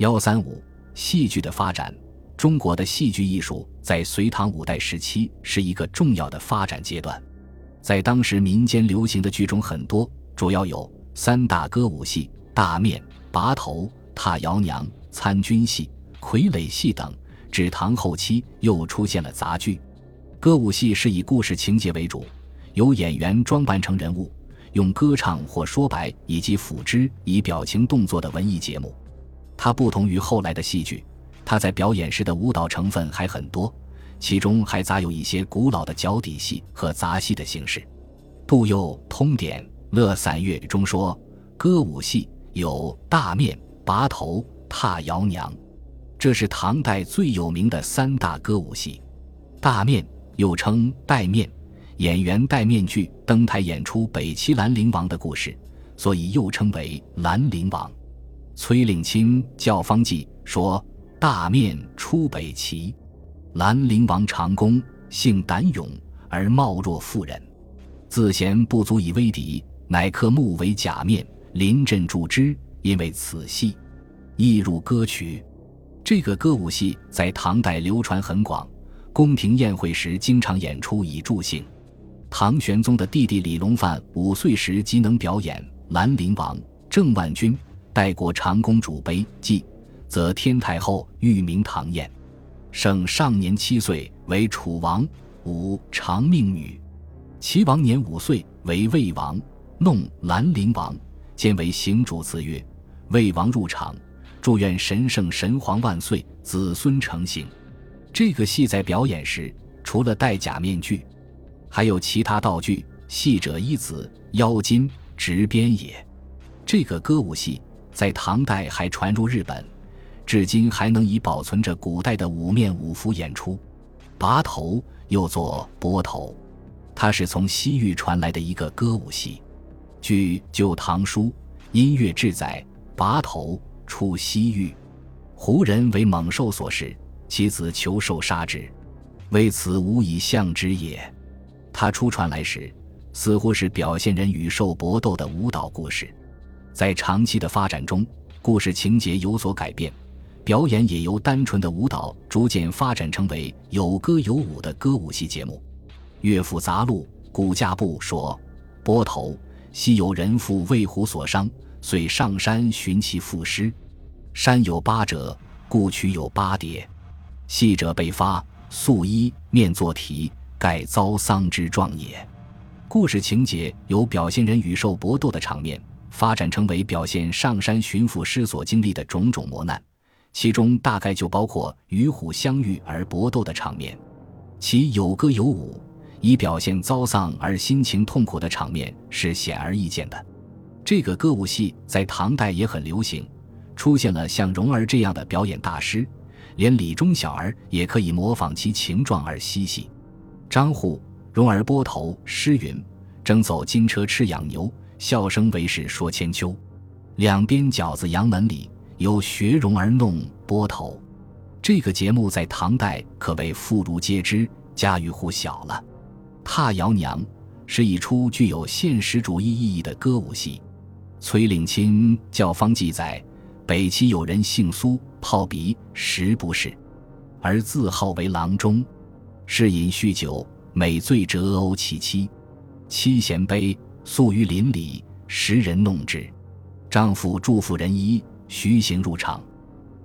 幺三五戏剧的发展，中国的戏剧艺术在隋唐五代时期是一个重要的发展阶段。在当时民间流行的剧种很多，主要有三大歌舞戏：大面、拔头、踏摇娘、参军戏、傀儡戏等。至唐后期，又出现了杂剧。歌舞戏是以故事情节为主，由演员装扮成人物，用歌唱或说白以及辅之以表情动作的文艺节目。它不同于后来的戏剧，它在表演时的舞蹈成分还很多，其中还杂有一些古老的脚底戏和杂戏的形式。杜佑《通典·乐散乐》中说，歌舞戏有大面、拔头、踏摇娘。这是唐代最有名的三大歌舞戏，大面又称戴面，演员戴面具登台演出北齐兰陵王的故事，所以又称为兰陵王。崔令钦《教坊记》说：“大面出北齐，兰陵王长公，性胆勇而貌若妇人，自嫌不足以威敌，乃刻木为假面，临阵助之。因为此戏，亦入歌曲。”这个歌舞戏在唐代流传很广，宫廷宴会时经常演出以助兴。唐玄宗的弟弟李隆范五岁时即能表演《兰陵王》，郑万钧代过长公主碑记，则天太后御名唐燕。圣上年七岁为楚王，武长命女。齐王年五岁为魏王，弄《兰陵王》，兼为行主子曰：“魏王入场。”祝愿神圣神皇万岁，子孙成行。这个戏在表演时，除了戴假面具，还有其他道具。戏者一子，腰金执鞭也。这个歌舞戏在唐代还传入日本，至今还能以保存着古代的五面五服演出。拔头又作拨头，它是从西域传来的一个歌舞戏。据《旧唐书·音乐志》载，拔头。出西域，胡人为猛兽所食，其子求兽杀之，为此无以象之也。他初传来时，似乎是表现人与兽搏斗的舞蹈故事，在长期的发展中，故事情节有所改变，表演也由单纯的舞蹈逐渐发展成为有歌有舞的歌舞戏节目。《乐府杂录·古架部》说：“波头，昔有人父为虎所伤。”遂上山寻其父尸，山有八折，故取有八叠。戏者被发，素衣面作题，盖遭丧之状也。故事情节有表现人与兽搏斗的场面，发展成为表现上山巡抚师所经历的种种磨难，其中大概就包括与虎相遇而搏斗的场面。其有歌有舞，以表现遭丧而心情痛苦的场面，是显而易见的。这个歌舞戏在唐代也很流行，出现了像蓉儿这样的表演大师，连李中小儿也可以模仿其情状而嬉戏。张祜蓉儿拨头诗云：“争走金车吃养牛，笑声为是说千秋。两边饺子杨门里，有学蓉儿弄波头。”这个节目在唐代可谓妇孺皆知，家喻户晓了。踏摇娘是一出具有现实主义意义的歌舞戏。崔令钦《教坊记》载，北齐有人姓苏，泡鼻食不是，而自号为郎中，嗜饮酗酒，每醉折殴其妻。妻贤悲，宿于林里，时人弄之。丈夫祝福人衣，徐行入场，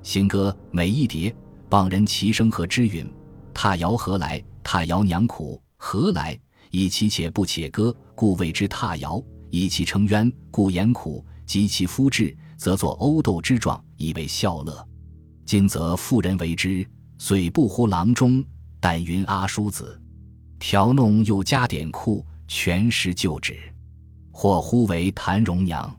行歌每一叠，傍人齐声和之允。踏摇何来？踏摇娘苦何来？以其且不且歌，故谓之踏摇。以其称冤，故言苦；及其夫至，则作殴斗之状，以为笑乐。今则妇人为之，虽不呼郎中，但云阿叔子。调弄又加点库，全时就旨，或呼为谭荣娘。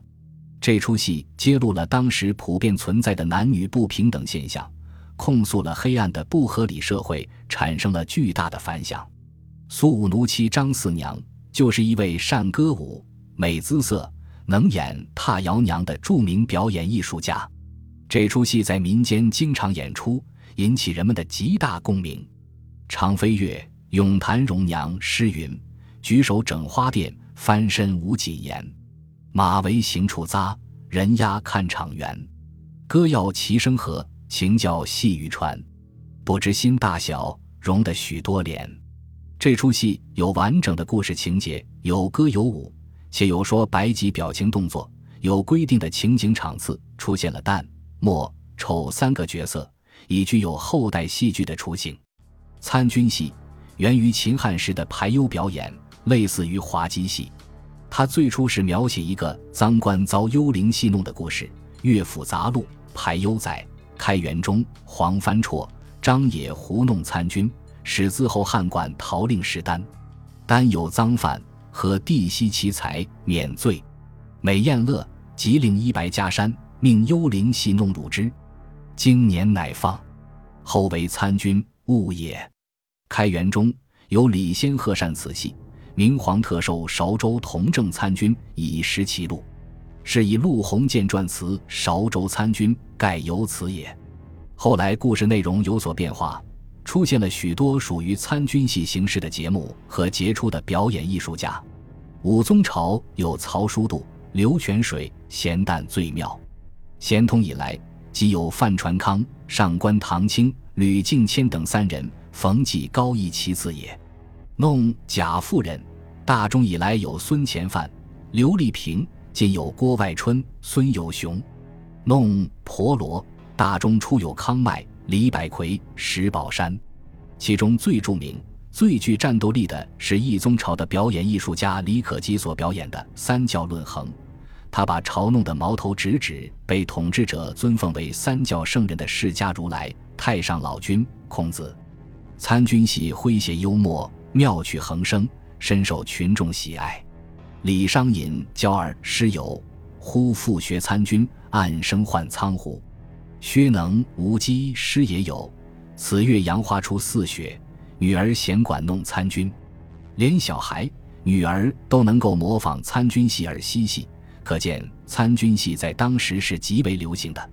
这出戏揭露了当时普遍存在的男女不平等现象，控诉了黑暗的不合理社会，产生了巨大的反响。苏武奴妻张四娘就是一位善歌舞。美姿色，能演踏摇娘的著名表演艺术家，这出戏在民间经常演出，引起人们的极大共鸣。常飞跃咏谭荣娘诗云：“举手整花钿，翻身无锦言。马为行处匝，人压看场圆。歌要齐声和，情叫细语传。不知心大小，容得许多怜。这出戏有完整的故事情节，有歌有舞，且有说白及表情动作，有规定的情景场次，出现了旦、末、丑三个角色，已具有后代戏剧的雏形。参军戏源于秦汉时的排忧表演，类似于滑稽戏。它最初是描写一个赃官遭幽灵戏弄的故事。《乐府杂录》排忧载，开元中黄帆绰。张野胡弄参军，使自后汉馆逃令施丹，丹有赃犯，和帝息其财免罪。美宴乐，即令衣白加衫，命幽灵戏弄辱之。经年乃放，后为参军误也。开元中有李仙鹤善此戏，明皇特授韶州同正参军以识其路，是以陆鸿渐撰词韶州参军，盖由此也。后来故事内容有所变化，出现了许多属于参军戏形式的节目和杰出的表演艺术家。武宗朝有曹叔度、刘泉水、咸淡最妙。咸通以来，即有范传康、上官唐清、吕敬谦等三人，冯骥高义其次也。弄贾妇人，大中以来有孙乾范、刘丽萍，今有郭外春、孙有雄。弄婆罗。大中初有康迈、李百奎、石宝山，其中最著名、最具战斗力的是义宗朝的表演艺术家李可基所表演的三教论衡。他把嘲弄的矛头直指被统治者尊奉为三教圣人的释迦如来、太上老君、孔子。参军戏诙谐幽默、妙趣横生，深受群众喜爱。李商隐教儿诗有：“忽复学参军，暗生唤苍胡。”薛能、无姬诗也有：“此月杨花出似雪，女儿闲管弄参军。”连小孩、女儿都能够模仿参军戏而嬉戏，可见参军戏在当时是极为流行的。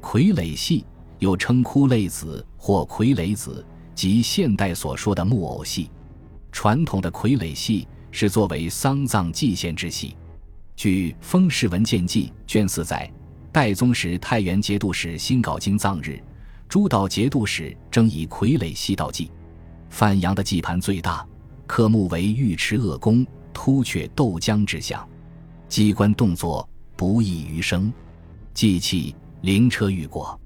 傀儡戏又称哭泪子或傀儡子，即现代所说的木偶戏。传统的傀儡戏是作为丧葬祭献之戏。据《封氏文献记》卷四载。代宗时，太原节度使新镐京葬日，诸道节度使争以傀儡戏道祭。范阳的祭盘最大，刻木为尉迟鄂公突厥斗江之象，机关动作不异于生。祭器灵车遇过，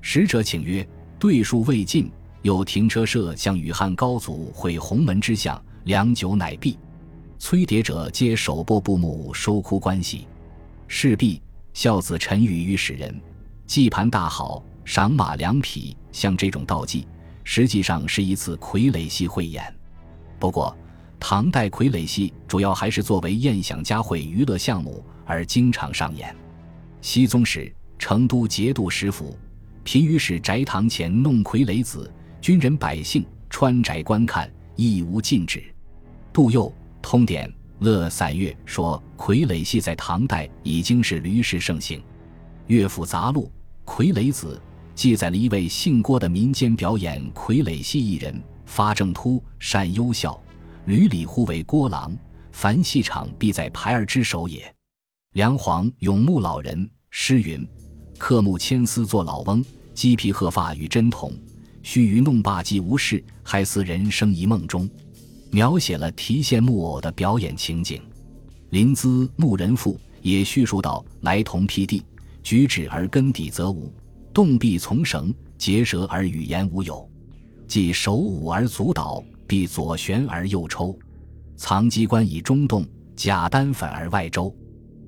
使者请曰：“对数未尽，有停车设向羽汉高祖会鸿门之象，良久乃毕。催牒者皆手拨布幕收哭关系，事毕。”孝子陈宇御使人，祭盘大好，赏马良匹。像这种道祭，实际上是一次傀儡戏汇演。不过，唐代傀儡戏主要还是作为宴享佳会娱乐项目而经常上演。熙宗时，成都节度使府频于使宅堂前弄傀儡子，军人百姓穿宅观看，亦无禁止。杜佑通典。乐散乐说，傀儡戏在唐代已经是屡试盛行。《乐府杂录》《傀儡子》记载了一位姓郭的民间表演傀儡戏艺人，发正突，善幽笑，屡里呼为郭郎。凡戏场必在排儿之首也。梁皇永穆老人诗云：“刻木千丝作老翁，鸡皮鹤发与真童。须臾弄罢即无事，还似人生一梦中。”描写了提线木偶的表演情景，临淄牧人赋也叙述到：来同披地，举止而根底则无；动臂从绳，结舌而语言无有。即手舞而足蹈，必左旋而右抽，藏机关以中动，假单反而外周，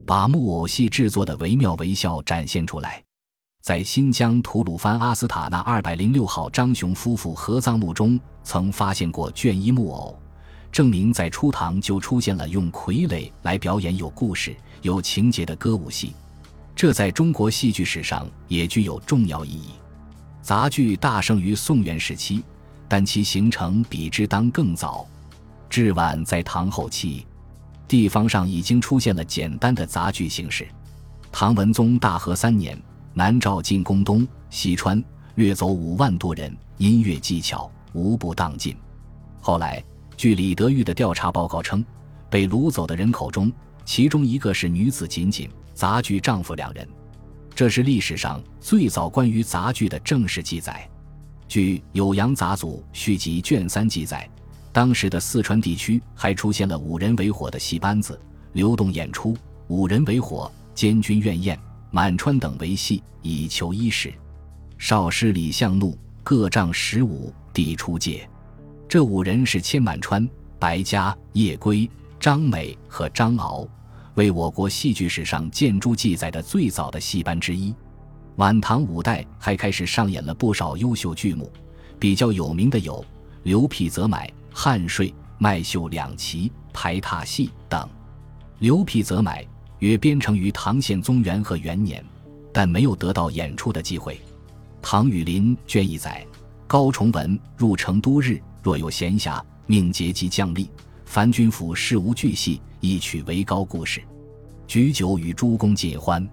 把木偶戏制作的惟妙惟肖展现出来。在新疆吐鲁番阿斯塔纳二百零六号张雄夫妇合葬墓中，曾发现过卷一木偶。证明在初唐就出现了用傀儡来表演有故事、有情节的歌舞戏，这在中国戏剧史上也具有重要意义。杂剧大盛于宋元时期，但其形成比之当更早，至晚在唐后期。地方上已经出现了简单的杂剧形式。唐文宗大和三年，南诏进攻东西川，掠走五万多人，音乐技巧无不当尽。后来。据李德裕的调查报告称，被掳走的人口中，其中一个是女子仅仅，杂剧丈夫两人。这是历史上最早关于杂剧的正式记载。据《酉阳杂俎》续集卷三记载，当时的四川地区还出现了五人为火的戏班子，流动演出。五人为火，监军怨宴、满川等为戏，以求衣食。少师李相怒，各仗十五，抵出界。这五人是千满川、白家、叶归、张美和张敖，为我国戏剧史上见诸记载的最早的戏班之一。晚唐五代还开始上演了不少优秀剧目，比较有名的有《刘辟则买》《汉睡》《麦秀两旗》《排闼戏》等。《刘辟则买》约编成于唐宪宗元和元年，但没有得到演出的机会。唐雨林卷一载，高崇文入成都日，若有闲暇，命节及将吏，凡军府事无巨细，一曲为高故事，举酒与诸公尽欢。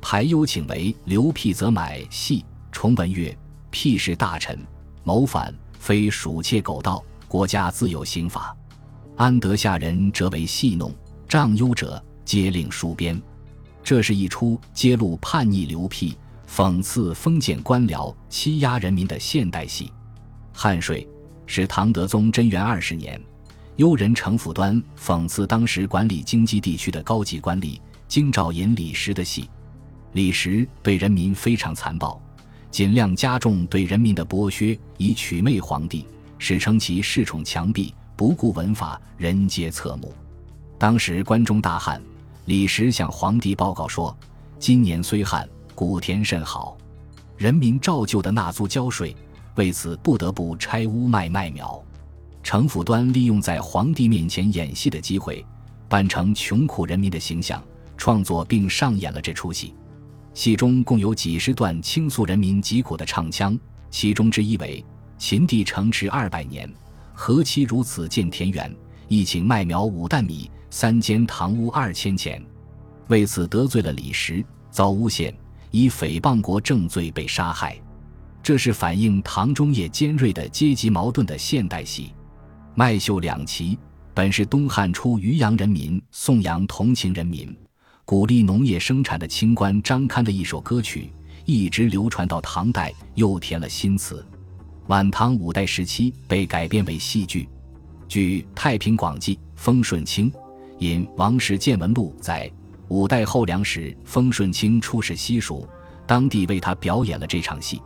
排忧请为刘辟则买戏，崇文曰：“辟是大臣，谋反非鼠窃狗盗，国家自有刑法，安得下人者为戏弄？仗忧者接令书编。”这是一出揭露叛逆流辟。讽刺封建官僚欺压人民的现代戏，《汉税》是唐德宗贞元二十年，幽人城府端讽刺当时管理京畿地区的高级官吏京兆尹李时的戏。李时对人民非常残暴，尽量加重对人民的剥削，以取媚皇帝，史称其恃宠强逼，不顾文法，人皆侧目。当时关中大旱，李时向皇帝报告说：“今年虽旱。”谷田甚好，人民照旧的纳租交税，为此不得不拆屋卖麦苗。程辅端利用在皇帝面前演戏的机会，扮成穷苦人民的形象，创作并上演了这出戏。戏中共有几十段倾诉人民疾苦的唱腔，其中之一为“秦帝城池二百年，何期如此见田园？一顷麦苗五担米，三间堂屋二千钱。”为此得罪了李时，遭诬陷。以诽谤国正罪被杀害，这是反映唐中叶尖锐的阶级矛盾的现代戏。《麦秀两旗》本是东汉初渔阳人民颂扬同情人民、鼓励农业生产的清官张堪的一首歌曲，一直流传到唐代，又填了新词。晚唐五代时期被改编为戏剧。据《太平广记》，封顺清引《王氏见闻录》载。五代后梁时，封顺清出使西蜀，当地为他表演了这场戏。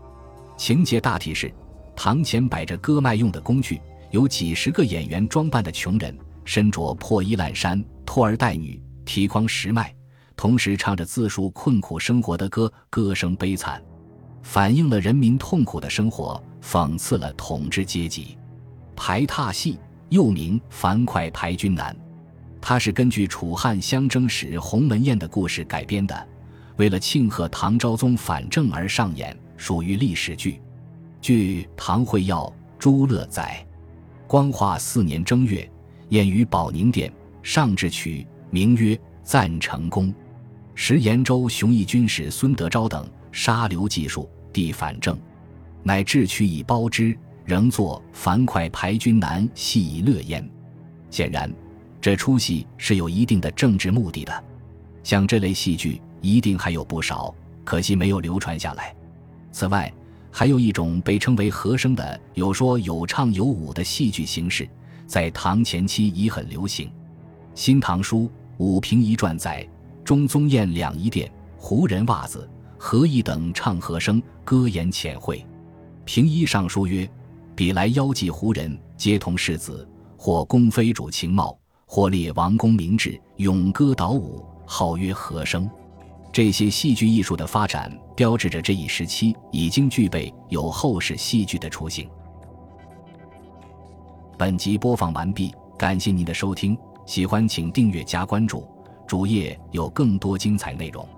情节大体是：堂前摆着割麦用的工具，有几十个演员装扮的穷人，身着破衣烂衫，拖儿带女，提筐拾麦，同时唱着自述困苦生活的歌，歌声悲惨，反映了人民痛苦的生活，讽刺了统治阶级。排闼戏又名樊哙排军难。它是根据楚汉相争时鸿门宴的故事改编的，为了庆贺唐昭宗反正而上演，属于历史剧。据《唐会要·朱乐》载，光化四年正月，宴于保宁殿，上制曲，名曰《赞成功》。时延州雄义军使孙德昭等杀刘继术，帝反正，乃制曲以褒之，仍作樊哙排军南戏以乐焉。显然。这出戏是有一定的政治目的的，像这类戏剧一定还有不少，可惜没有流传下来。此外，还有一种被称为和声的有说有唱有舞的戏剧形式，在唐前期已很流行。《新唐书·武平一传》载：中宗宴两仪殿，胡人袜子、何意等唱和声，歌言浅会。平一上书曰：“彼来邀祭胡人，皆同世子，或宫妃主情貌。”或列王公明志，咏歌蹈舞，号曰和声。这些戏剧艺术的发展，标志着这一时期已经具备有后世戏剧的雏形。本集播放完毕，感谢您的收听，喜欢请订阅加关注，主页有更多精彩内容。